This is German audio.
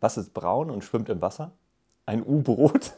Was ist braun und schwimmt im Wasser? Ein U-Boot.